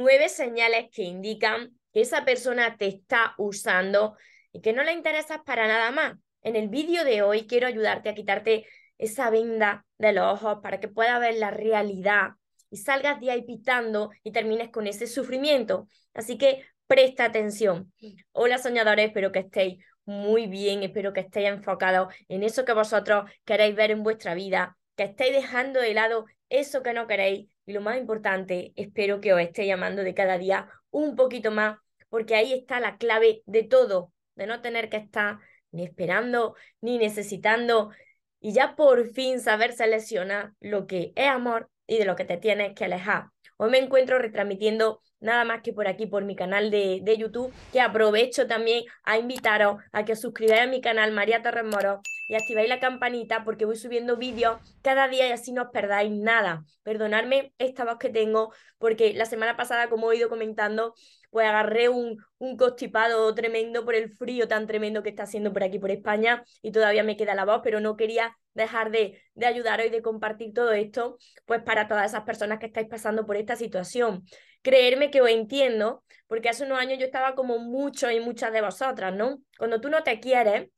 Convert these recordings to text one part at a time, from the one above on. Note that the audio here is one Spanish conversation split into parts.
nueve señales que indican que esa persona te está usando y que no le interesas para nada más. En el vídeo de hoy quiero ayudarte a quitarte esa venda de los ojos para que puedas ver la realidad y salgas de ahí pitando y termines con ese sufrimiento. Así que presta atención. Hola soñadores, espero que estéis muy bien, espero que estéis enfocados en eso que vosotros queréis ver en vuestra vida, que estéis dejando de lado eso que no queréis y lo más importante, espero que os esté llamando de cada día un poquito más, porque ahí está la clave de todo, de no tener que estar ni esperando, ni necesitando, y ya por fin saber seleccionar lo que es amor y de lo que te tienes que alejar. Hoy me encuentro retransmitiendo nada más que por aquí, por mi canal de, de YouTube, que aprovecho también a invitaros a que os suscribáis a mi canal María Torres Moro y activáis la campanita porque voy subiendo vídeos cada día y así no os perdáis nada. Perdonadme esta voz que tengo porque la semana pasada, como he ido comentando, pues agarré un, un constipado tremendo por el frío tan tremendo que está haciendo por aquí, por España, y todavía me queda la voz, pero no quería dejar de, de ayudaros y de compartir todo esto, pues para todas esas personas que estáis pasando por esta situación. Creerme que os entiendo, porque hace unos años yo estaba como muchos y muchas de vosotras, ¿no? Cuando tú no te quieres,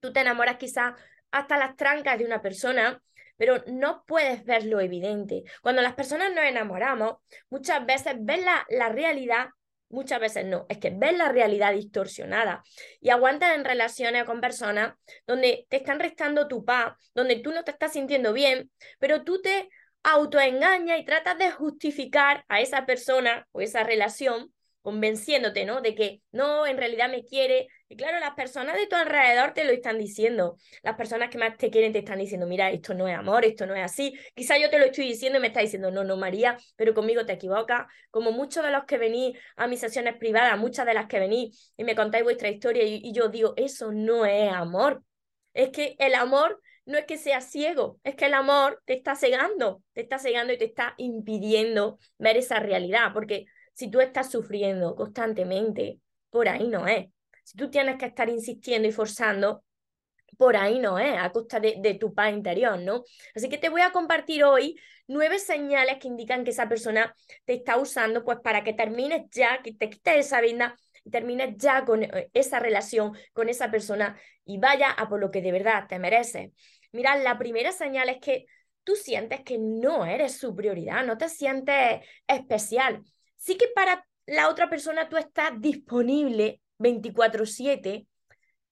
tú te enamoras quizás hasta las trancas de una persona, pero no puedes ver lo evidente. Cuando las personas nos enamoramos, muchas veces ves la, la realidad Muchas veces no, es que ves la realidad distorsionada y aguantas en relaciones con personas donde te están restando tu paz, donde tú no te estás sintiendo bien, pero tú te autoengañas y tratas de justificar a esa persona o esa relación convenciéndote, ¿no? De que no, en realidad me quiere. Y claro, las personas de tu alrededor te lo están diciendo. Las personas que más te quieren te están diciendo, mira, esto no es amor, esto no es así. Quizá yo te lo estoy diciendo y me está diciendo, no, no, María, pero conmigo te equivocas. Como muchos de los que venís a mis sesiones privadas, muchas de las que venís y me contáis vuestra historia y yo digo, eso no es amor. Es que el amor no es que sea ciego, es que el amor te está cegando, te está cegando y te está impidiendo ver esa realidad, porque si tú estás sufriendo constantemente, por ahí no es. Si tú tienes que estar insistiendo y forzando, por ahí no es, a costa de, de, tu paz interior, ¿no? Así que te voy a compartir hoy nueve señales que indican que esa persona te está usando, pues para que termines ya, que te quites esa venda termines ya con eh, esa relación con esa persona y vaya a por lo que de verdad te mereces. Mira, la primera señal es que tú sientes que no eres su prioridad, no te sientes especial sí que para la otra persona tú estás disponible 24/7,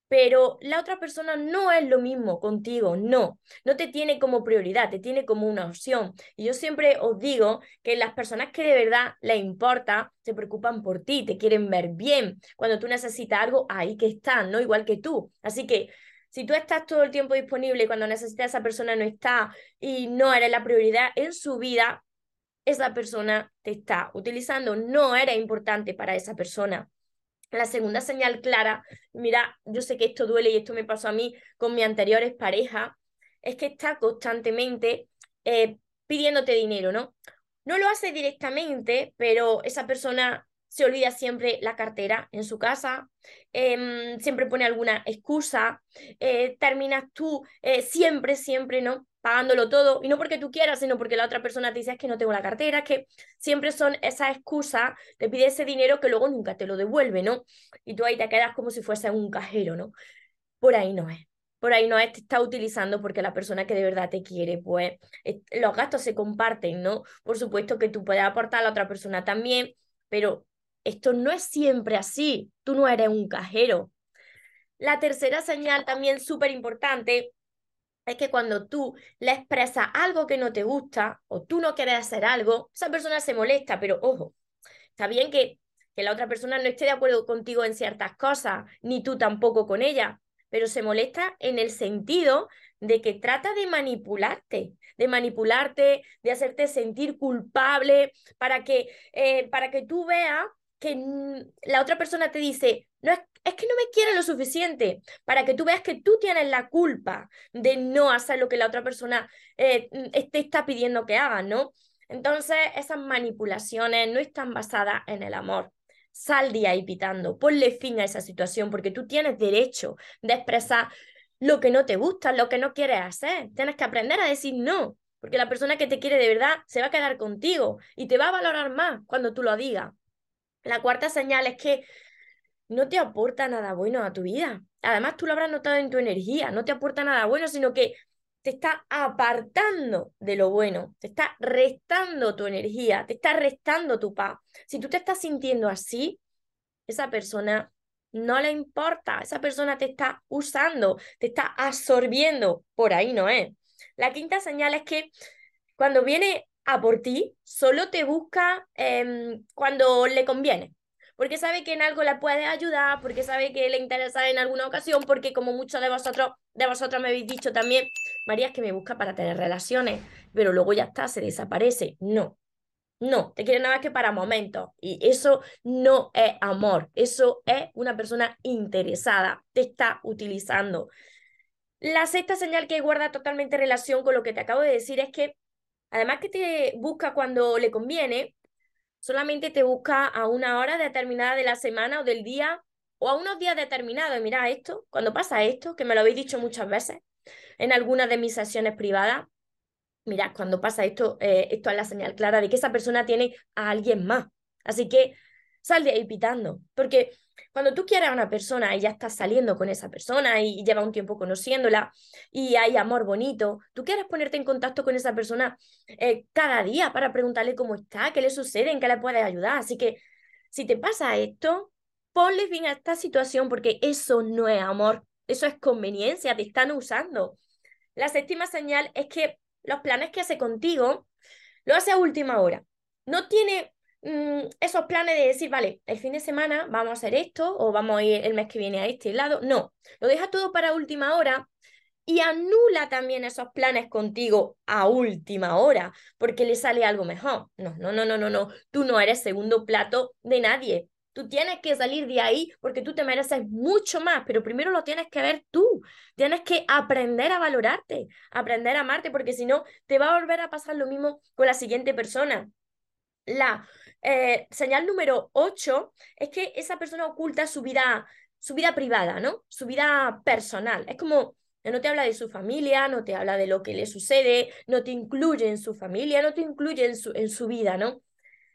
pero la otra persona no es lo mismo contigo, no, no te tiene como prioridad, te tiene como una opción. Y yo siempre os digo que las personas que de verdad les importa, se preocupan por ti, te quieren ver bien. Cuando tú necesitas algo, ahí que están, ¿no? Igual que tú. Así que si tú estás todo el tiempo disponible y cuando necesitas esa persona no está y no eres la prioridad en su vida, esa persona te está utilizando, no era importante para esa persona. La segunda señal clara, mira, yo sé que esto duele y esto me pasó a mí con mi anteriores pareja, es que está constantemente eh, pidiéndote dinero, ¿no? No lo hace directamente, pero esa persona se olvida siempre la cartera en su casa, em, siempre pone alguna excusa, eh, terminas tú eh, siempre, siempre, ¿no? pagándolo todo, y no porque tú quieras, sino porque la otra persona te dice que no tengo la cartera, que siempre son esas excusas, te pide ese dinero que luego nunca te lo devuelve, ¿no? Y tú ahí te quedas como si fuese un cajero, ¿no? Por ahí no es. Por ahí no es, te está utilizando porque la persona que de verdad te quiere, pues los gastos se comparten, ¿no? Por supuesto que tú puedes aportar a la otra persona también, pero esto no es siempre así. Tú no eres un cajero. La tercera señal también súper importante es que cuando tú le expresas algo que no te gusta o tú no quieres hacer algo, esa persona se molesta, pero ojo, está bien que, que la otra persona no esté de acuerdo contigo en ciertas cosas, ni tú tampoco con ella, pero se molesta en el sentido de que trata de manipularte, de manipularte, de hacerte sentir culpable para que, eh, para que tú veas que la otra persona te dice, no es, es que no me quiere lo suficiente, para que tú veas que tú tienes la culpa de no hacer lo que la otra persona eh, te está pidiendo que haga, ¿no? Entonces, esas manipulaciones no están basadas en el amor. Sal de ahí pitando, ponle fin a esa situación, porque tú tienes derecho de expresar lo que no te gusta, lo que no quieres hacer. Tienes que aprender a decir no, porque la persona que te quiere de verdad se va a quedar contigo y te va a valorar más cuando tú lo digas. La cuarta señal es que no te aporta nada bueno a tu vida. Además, tú lo habrás notado en tu energía, no te aporta nada bueno, sino que te está apartando de lo bueno, te está restando tu energía, te está restando tu paz. Si tú te estás sintiendo así, esa persona no le importa, esa persona te está usando, te está absorbiendo, por ahí no es. La quinta señal es que cuando viene a por ti, solo te busca em, cuando le conviene porque sabe que en algo le puede ayudar, porque sabe que le interesa en alguna ocasión, porque como muchos de vosotros, de vosotros me habéis dicho también, María es que me busca para tener relaciones, pero luego ya está, se desaparece. No, no, te quiere nada más que para momentos. Y eso no es amor, eso es una persona interesada, te está utilizando. La sexta señal que guarda totalmente relación con lo que te acabo de decir es que, además que te busca cuando le conviene, solamente te busca a una hora determinada de la semana o del día o a unos días determinados. Mira esto, cuando pasa esto, que me lo habéis dicho muchas veces en algunas de mis sesiones privadas, mira, cuando pasa esto, eh, esto es la señal clara de que esa persona tiene a alguien más. Así que sal de ahí pitando, porque cuando tú quieres a una persona y ya estás saliendo con esa persona y lleva un tiempo conociéndola y hay amor bonito, tú quieres ponerte en contacto con esa persona eh, cada día para preguntarle cómo está, qué le sucede, en qué le puedes ayudar. Así que si te pasa esto, ponle fin a esta situación porque eso no es amor, eso es conveniencia, te están usando. La séptima señal es que los planes que hace contigo lo hace a última hora. No tiene Mm, esos planes de decir, vale, el fin de semana vamos a hacer esto o vamos a ir el mes que viene a este lado. No, lo deja todo para última hora y anula también esos planes contigo a última hora porque le sale algo mejor. No, no, no, no, no, no. Tú no eres segundo plato de nadie. Tú tienes que salir de ahí porque tú te mereces mucho más, pero primero lo tienes que ver tú. Tienes que aprender a valorarte, aprender a amarte, porque si no, te va a volver a pasar lo mismo con la siguiente persona. La eh, señal número 8 es que esa persona oculta su vida, su vida privada, ¿no? Su vida personal. Es como, no te habla de su familia, no te habla de lo que le sucede, no te incluye en su familia, no te incluye en su, en su vida, ¿no?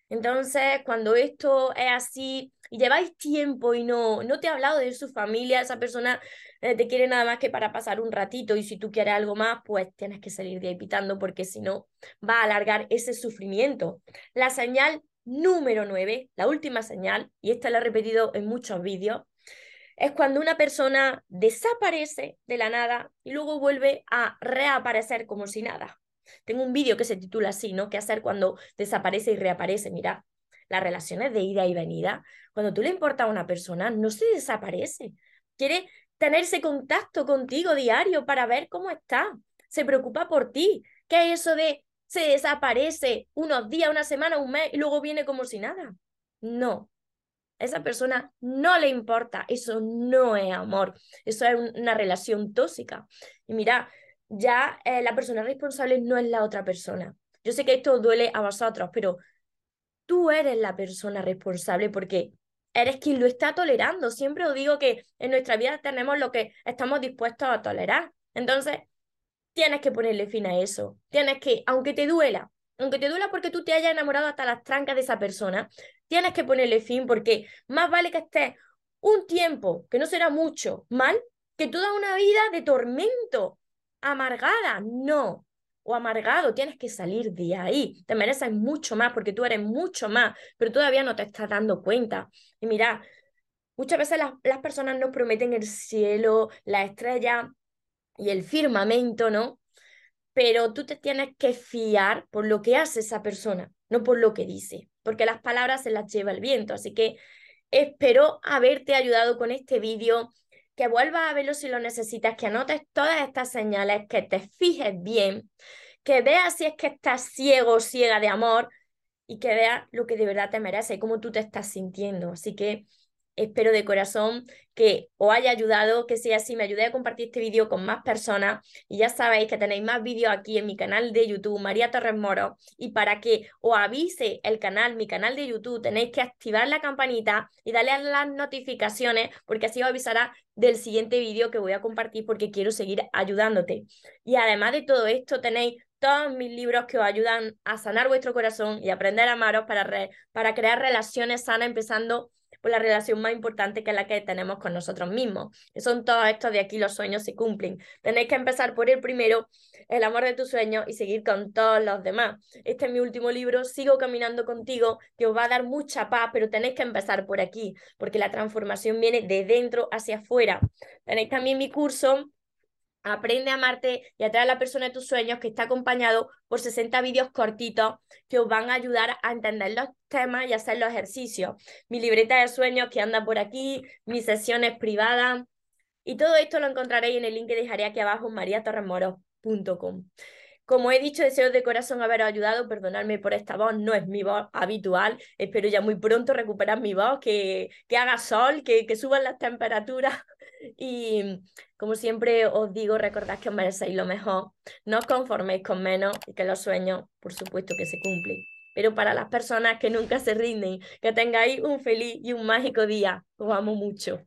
Entonces, cuando esto es así y lleváis tiempo y no, no te ha hablado de su familia, esa persona eh, te quiere nada más que para pasar un ratito y si tú quieres algo más, pues tienes que salir de ahí pitando porque si no va a alargar ese sufrimiento. La señal número 9, la última señal, y esta la he repetido en muchos vídeos, es cuando una persona desaparece de la nada y luego vuelve a reaparecer como si nada. Tengo un vídeo que se titula así, ¿no? ¿Qué hacer cuando desaparece y reaparece? Mira, las relaciones de ida y venida, cuando tú le importas a una persona, no se desaparece. Quiere tenerse contacto contigo diario para ver cómo está. Se preocupa por ti. ¿Qué es eso de se desaparece unos días, una semana, un mes y luego viene como si nada. No. A esa persona no le importa. Eso no es amor. Eso es una relación tóxica. Y mira, ya eh, la persona responsable no es la otra persona. Yo sé que esto duele a vosotros, pero tú eres la persona responsable porque eres quien lo está tolerando. Siempre os digo que en nuestra vida tenemos lo que estamos dispuestos a tolerar. Entonces, tienes que ponerle fin a eso. Tienes que, aunque te duela, aunque te duela porque tú te hayas enamorado hasta las trancas de esa persona, tienes que ponerle fin porque más vale que estés un tiempo, que no será mucho, mal, que toda una vida de tormento, amargada, no, o amargado, tienes que salir de ahí. Te mereces mucho más porque tú eres mucho más, pero todavía no te estás dando cuenta. Y mira, muchas veces las, las personas nos prometen el cielo, la estrella, y el firmamento, ¿no? Pero tú te tienes que fiar por lo que hace esa persona, no por lo que dice, porque las palabras se las lleva el viento. Así que espero haberte ayudado con este vídeo, que vuelvas a verlo si lo necesitas, que anotes todas estas señales, que te fijes bien, que veas si es que estás ciego o ciega de amor y que veas lo que de verdad te merece y cómo tú te estás sintiendo. Así que espero de corazón que os haya ayudado, que sea así, me ayude a compartir este vídeo con más personas y ya sabéis que tenéis más vídeos aquí en mi canal de YouTube, María Torres Moro, y para que os avise el canal, mi canal de YouTube, tenéis que activar la campanita y darle a las notificaciones porque así os avisará del siguiente vídeo que voy a compartir porque quiero seguir ayudándote. Y además de todo esto tenéis todos mis libros que os ayudan a sanar vuestro corazón y aprender a amaros para, para crear relaciones sanas, empezando por la relación más importante que es la que tenemos con nosotros mismos. Son todos estos de aquí los sueños se cumplen. Tenéis que empezar por el primero, el amor de tus sueños, y seguir con todos los demás. Este es mi último libro, Sigo caminando contigo, que os va a dar mucha paz, pero tenéis que empezar por aquí, porque la transformación viene de dentro hacia afuera. Tenéis también mi curso Aprende a amarte y atraer a la persona de tus sueños que está acompañado por 60 vídeos cortitos que os van a ayudar a entender los temas y hacer los ejercicios. Mi libreta de sueños que anda por aquí, mis sesiones privadas. Y todo esto lo encontraréis en el link que dejaré aquí abajo mariatorremoros.com. Como he dicho, deseo de corazón haberos ayudado, perdonadme por esta voz, no es mi voz habitual, espero ya muy pronto recuperar mi voz, que, que haga sol, que, que suban las temperaturas y como siempre os digo, recordad que os merecéis lo mejor, no os conforméis con menos y que los sueños, por supuesto, que se cumplen. Pero para las personas que nunca se rinden, que tengáis un feliz y un mágico día. Os amo mucho.